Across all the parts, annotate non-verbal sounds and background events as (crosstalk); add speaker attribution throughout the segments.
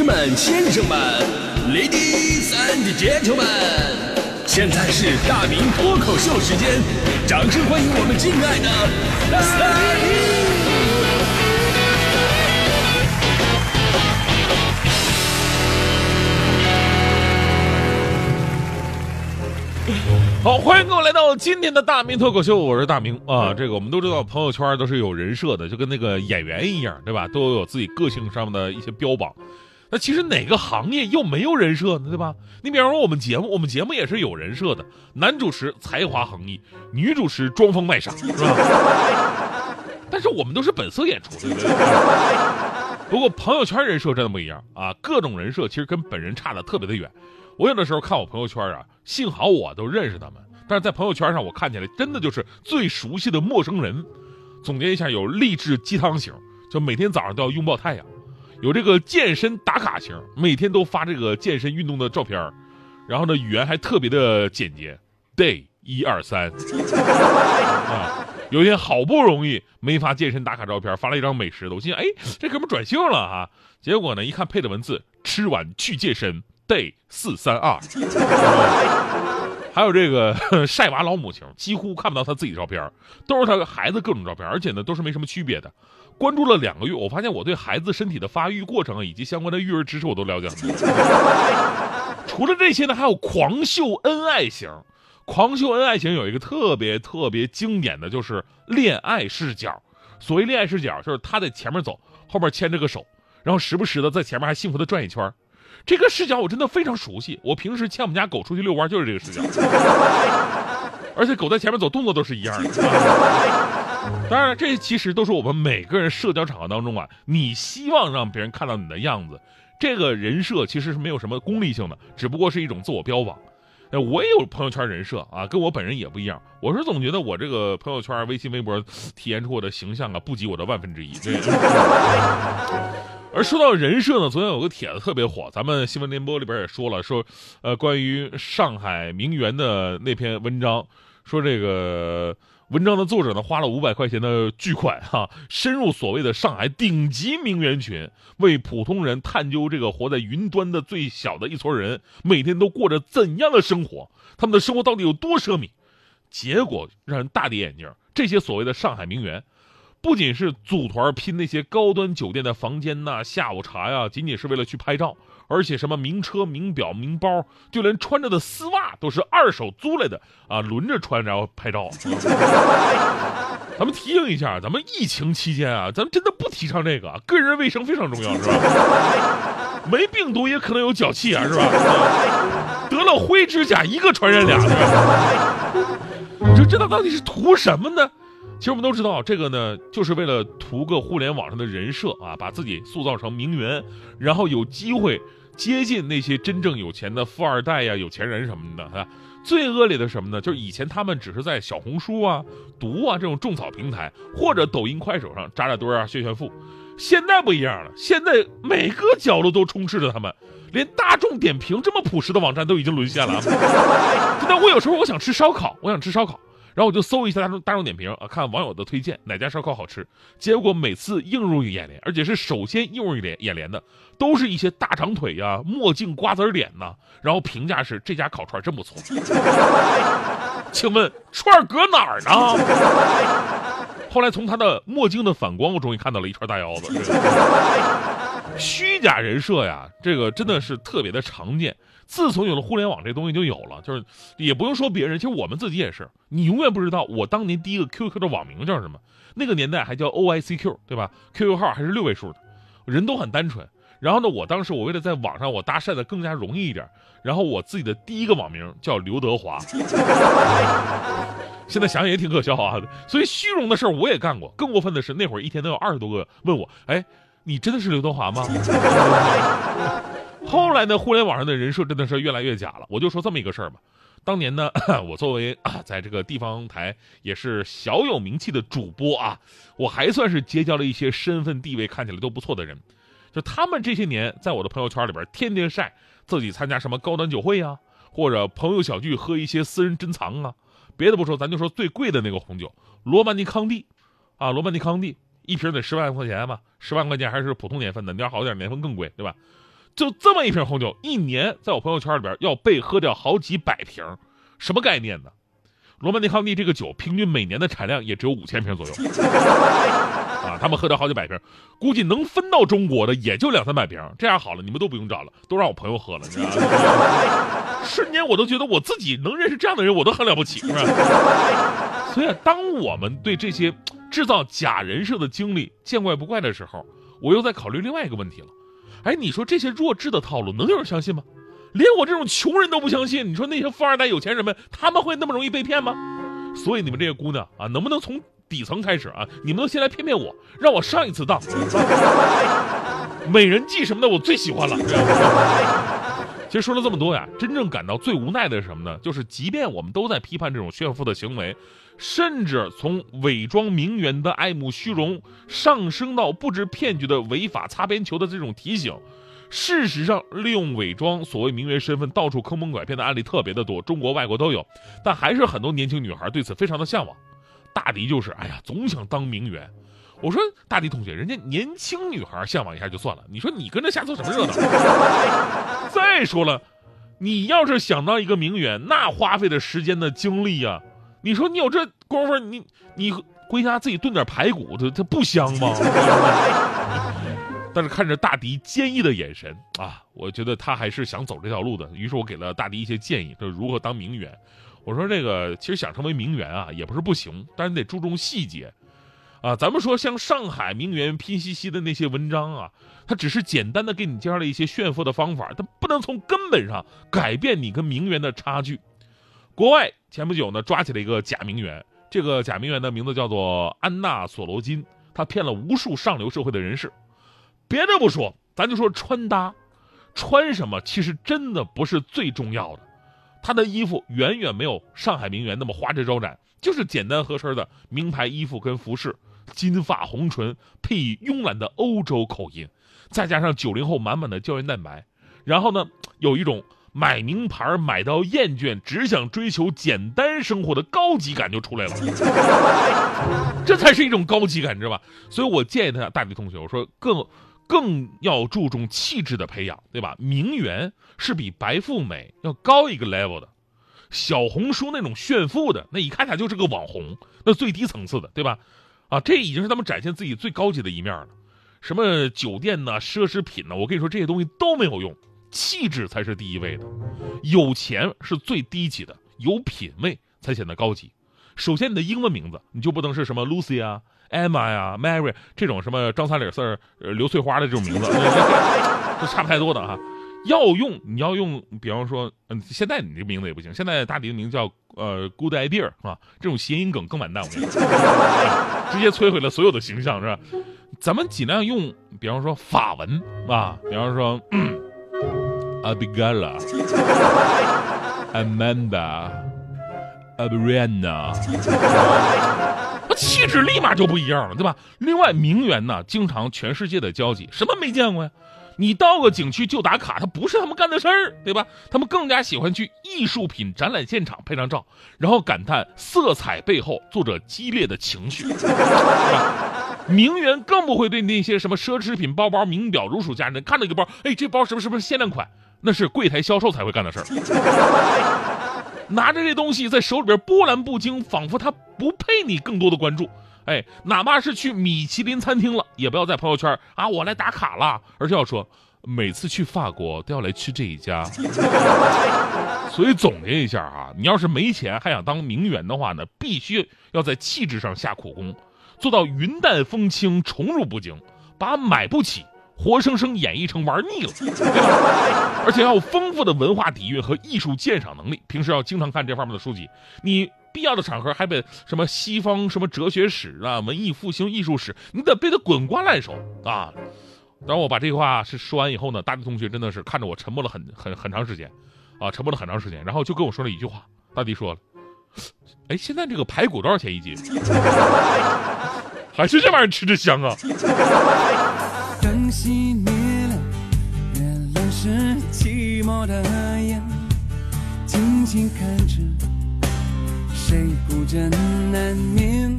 Speaker 1: 士们、先生们，Ladies and Gentlemen，现在是大明脱口秀时间，掌声欢迎我们敬爱的大明！
Speaker 2: 好，欢迎各位来到今天的大明脱口秀，我是大明啊。这个我们都知道，朋友圈都是有人设的，就跟那个演员一样，对吧？都有自己个性上面的一些标榜。那其实哪个行业又没有人设呢？对吧？你比方说我们节目，我们节目也是有人设的，男主持才华横溢，女主持装疯卖傻，是吧？(laughs) 但是我们都是本色演出，对不对？不过朋友圈人设真的不一样啊，各种人设其实跟本人差的特别的远。我有的时候看我朋友圈啊，幸好我都认识他们，但是在朋友圈上我看起来真的就是最熟悉的陌生人。总结一下，有励志鸡汤型，就每天早上都要拥抱太阳；有这个健身打卡型，每天都发这个健身运动的照片然后呢，语言还特别的简洁，day 一二三。啊，有一天好不容易没发健身打卡照片，发了一张美食的，我心想，哎，这哥们转性了哈。结果呢，一看配的文字，吃完去健身。day 四三二，还有这个 (laughs) 晒娃老母亲，几乎看不到他自己照片，都是他孩子各种照片，而且呢都是没什么区别的。关注了两个月，我发现我对孩子身体的发育过程以及相关的育儿知识我都了解了。(laughs) 除了这些呢，还有狂秀恩爱型，狂秀恩爱型有一个特别特别经典的就是恋爱视角。所谓恋爱视角，就是他在前面走，后面牵着个手，然后时不时的在前面还幸福的转一圈。这个视角我真的非常熟悉，我平时牵我们家狗出去遛弯就是这个视角，而且狗在前面走动作都是一样的。当然，这其实都是我们每个人社交场合当中啊，你希望让别人看到你的样子，这个人设其实是没有什么功利性的，只不过是一种自我标榜。呃，我也有朋友圈人设啊，跟我本人也不一样。我是总觉得我这个朋友圈、微信、微博体现出我的形象啊，不及我的万分之一。(laughs) 而说到人设呢，昨天有个帖子特别火，咱们新闻联播里边也说了，说，呃，关于上海名媛的那篇文章，说这个文章的作者呢花了五百块钱的巨款哈，深入所谓的上海顶级名媛群，为普通人探究这个活在云端的最小的一撮人每天都过着怎样的生活，他们的生活到底有多奢靡？结果让人大跌眼镜，这些所谓的上海名媛。不仅是组团拼那些高端酒店的房间呐、下午茶呀，仅仅是为了去拍照，而且什么名车、名表、名包，就连穿着的丝袜都是二手租来的啊，轮着穿然后拍照。咱们提醒一下，咱们疫情期间啊，咱们真的不提倡这个，个人卫生非常重要，是吧？没病毒也可能有脚气啊，是吧？得了灰指甲一个传染俩，你说这到底是图什么呢？其实我们都知道，这个呢，就是为了图个互联网上的人设啊，把自己塑造成名媛，然后有机会接近那些真正有钱的富二代呀、有钱人什么的啊。最恶劣的什么呢？就是以前他们只是在小红书啊、读啊这种种草平台，或者抖音、快手上扎扎堆啊炫炫富。现在不一样了，现在每个角落都充斥着他们，连大众点评这么朴实的网站都已经沦陷了。(laughs) 那我有时候我想吃烧烤，我想吃烧烤。然后我就搜一下大众大众点评啊，看网友的推荐哪家烧烤好吃。结果每次映入眼帘，而且是首先映入眼眼帘的，都是一些大长腿呀、墨镜、瓜子脸呐。然后评价是这家烤串真不错。(laughs) 请问串搁哪儿呢？(laughs) 后来从他的墨镜的反光，我终于看到了一串大腰子。(laughs) 虚假人设呀，这个真的是特别的常见。自从有了互联网，这东西就有了，就是也不用说别人，其实我们自己也是。你永远不知道我当年第一个 QQ 的网名叫什么，那个年代还叫 OICQ，对吧？QQ 号还是六位数的，人都很单纯。然后呢，我当时我为了在网上我搭讪的更加容易一点，然后我自己的第一个网名叫刘德华。(laughs) 现在想想也挺可笑啊。所以虚荣的事儿我也干过，更过分的是那会儿一天都有二十多个问我，哎，你真的是刘德华吗？后来呢，互联网上的人设真的是越来越假了。我就说这么一个事儿吧，当年呢，(clears throat) 我作为啊，在这个地方台也是小有名气的主播啊，我还算是结交了一些身份地位看起来都不错的人。就他们这些年在我的朋友圈里边天天晒自己参加什么高端酒会啊，或者朋友小聚喝一些私人珍藏啊。别的不说，咱就说最贵的那个红酒罗曼尼康帝，啊，罗曼尼康帝一瓶得十万块钱吧，十万块钱还是普通年份的，你要好点年份更贵，对吧？就这么一瓶红酒，一年在我朋友圈里边要被喝掉好几百瓶，什么概念呢？罗曼尼康帝这个酒平均每年的产量也只有五千瓶左右，(laughs) 啊，他们喝掉好几百瓶，估计能分到中国的也就两三百瓶。这样好了，你们都不用找了，都让我朋友喝了，你知道吗？瞬间我都觉得我自己能认识这样的人，我都很了不起，是吧？所以，当我们对这些制造假人设的经历见怪不怪的时候，我又在考虑另外一个问题了。哎，你说这些弱智的套路能有人相信吗？连我这种穷人都不相信，你说那些富二代、有钱人们，他们会那么容易被骗吗？所以你们这些姑娘啊，能不能从底层开始啊？你们都先来骗骗我，让我上一次当。(laughs) 美人计什么的，我最喜欢了。其实说了这么多呀，真正感到最无奈的是什么呢？就是即便我们都在批判这种炫富的行为，甚至从伪装名媛的爱慕虚荣，上升到布置骗局的违法擦边球的这种提醒。事实上，利用伪装所谓名媛身份到处坑蒙拐骗的案例特别的多，中国、外国都有。但还是很多年轻女孩对此非常的向往。大迪就是，哎呀，总想当名媛。我说，大迪同学，人家年轻女孩向往一下就算了，你说你跟着瞎凑什么热闹？(laughs) 再说了，你要是想当一个名媛，那花费的时间的精力呀，你说你有这功夫，你你回家自己炖点排骨，它它不香吗？(laughs) 但是看着大迪坚毅的眼神啊，我觉得他还是想走这条路的。于是我给了大迪一些建议，就是如何当名媛。我说这个其实想成为名媛啊，也不是不行，但是得注重细节啊。咱们说像上海名媛拼夕夕的那些文章啊，它只是简单的给你介绍了一些炫富的方法，它不能从根本上改变你跟名媛的差距。国外前不久呢，抓起了一个假名媛，这个假名媛的名字叫做安娜索罗金，她骗了无数上流社会的人士。别的不说，咱就说穿搭，穿什么其实真的不是最重要的。她的衣服远远没有上海名媛那么花枝招展，就是简单合身的名牌衣服跟服饰，金发红唇配以慵懒的欧洲口音，再加上九零后满满的胶原蛋白，然后呢，有一种买名牌买到厌倦，只想追求简单生活的高级感就出来了。(laughs) 这才是一种高级感，知道吧？所以我建议他大迪同学，我说更。更要注重气质的培养，对吧？名媛是比白富美要高一个 level 的，小红书那种炫富的，那一看他就是个网红，那最低层次的，对吧？啊，这已经是他们展现自己最高级的一面了。什么酒店呢，奢侈品呢？我跟你说，这些东西都没有用，气质才是第一位的。有钱是最低级的，有品位才显得高级。首先，你的英文名字你就不能是什么 Lucy 啊。Emma 呀，Mary 这种什么张三李四呃刘翠花的这种名字，(laughs) 都差不太多的哈。要用你要用，比方说，嗯，现在你这名字也不行。现在大迪的名字叫呃 Good Idea 啊，这种谐音梗更完蛋，我跟你说，(laughs) 直接摧毁了所有的形象，是吧？咱们尽量用，比方说法文啊，比方说 Abigail、Amanda、Abrianna。气质立马就不一样了，对吧？另外，名媛呢，经常全世界的交际，什么没见过呀？你到个景区就打卡，他不是他们干的事儿，对吧？他们更加喜欢去艺术品展览现场拍张照，然后感叹色彩背后作者激烈的情绪，名媛更不会对那些什么奢侈品包包、名表如数家珍，看到一个包，哎，这包是不是不是限量款？那是柜台销售才会干的事儿。(laughs) 拿着这东西在手里边波澜不惊，仿佛他不配你更多的关注。哎，哪怕是去米其林餐厅了，也不要在朋友圈啊我来打卡了，而是要说每次去法国都要来吃这一家。(laughs) 所以总结一下啊，你要是没钱还想当名媛的话呢，必须要在气质上下苦功，做到云淡风轻、宠辱不惊，把买不起。活生生演绎成玩腻了，(laughs) 而且要有丰富的文化底蕴和艺术鉴赏能力，平时要经常看这方面的书籍。你必要的场合还得什么西方什么哲学史啊、文艺复兴艺术史，你得背得滚瓜烂熟啊！当我把这句话是说完以后呢，大迪同学真的是看着我沉默了很很很长时间，啊，沉默了很长时间，然后就跟我说了一句话。大迪说了：“哎，现在这个排骨多少钱一斤？(laughs) 还是这玩意儿吃着香啊？”我的眼，静静看着谁孤枕难眠。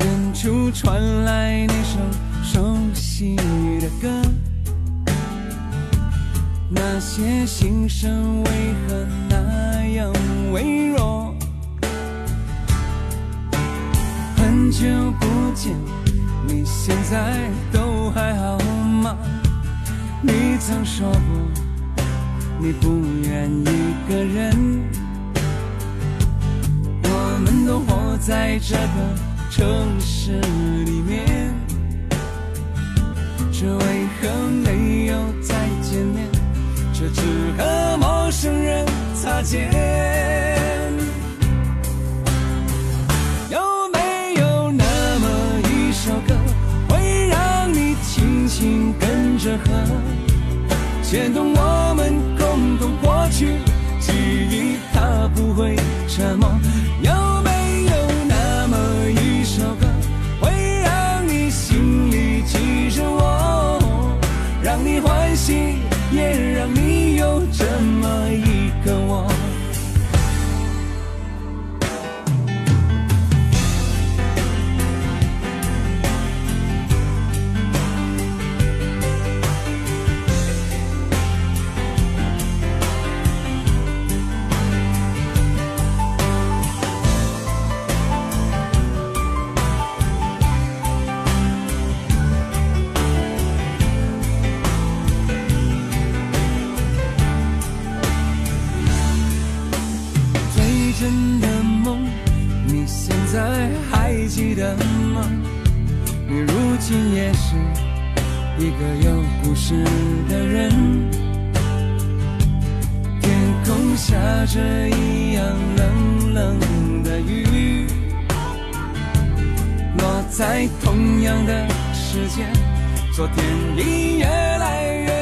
Speaker 2: 远处传来那首熟悉的歌，
Speaker 3: 那些心声为何那样微弱？很久不见，你现在都还好？曾说过，你不愿一个人。我们都活在这个城市里面，这为何没有再见面？却只和陌生人擦肩。有没有那么一首歌，会让你轻轻跟着和，牵动我们共同过去记忆，它不会沉默。有没有那么一首歌，会让你心里记着我，让你欢喜，也让你有这么一个我？是一个有故事的人。天空下着一样冷冷的雨，落在同样的时间，昨天你越来越。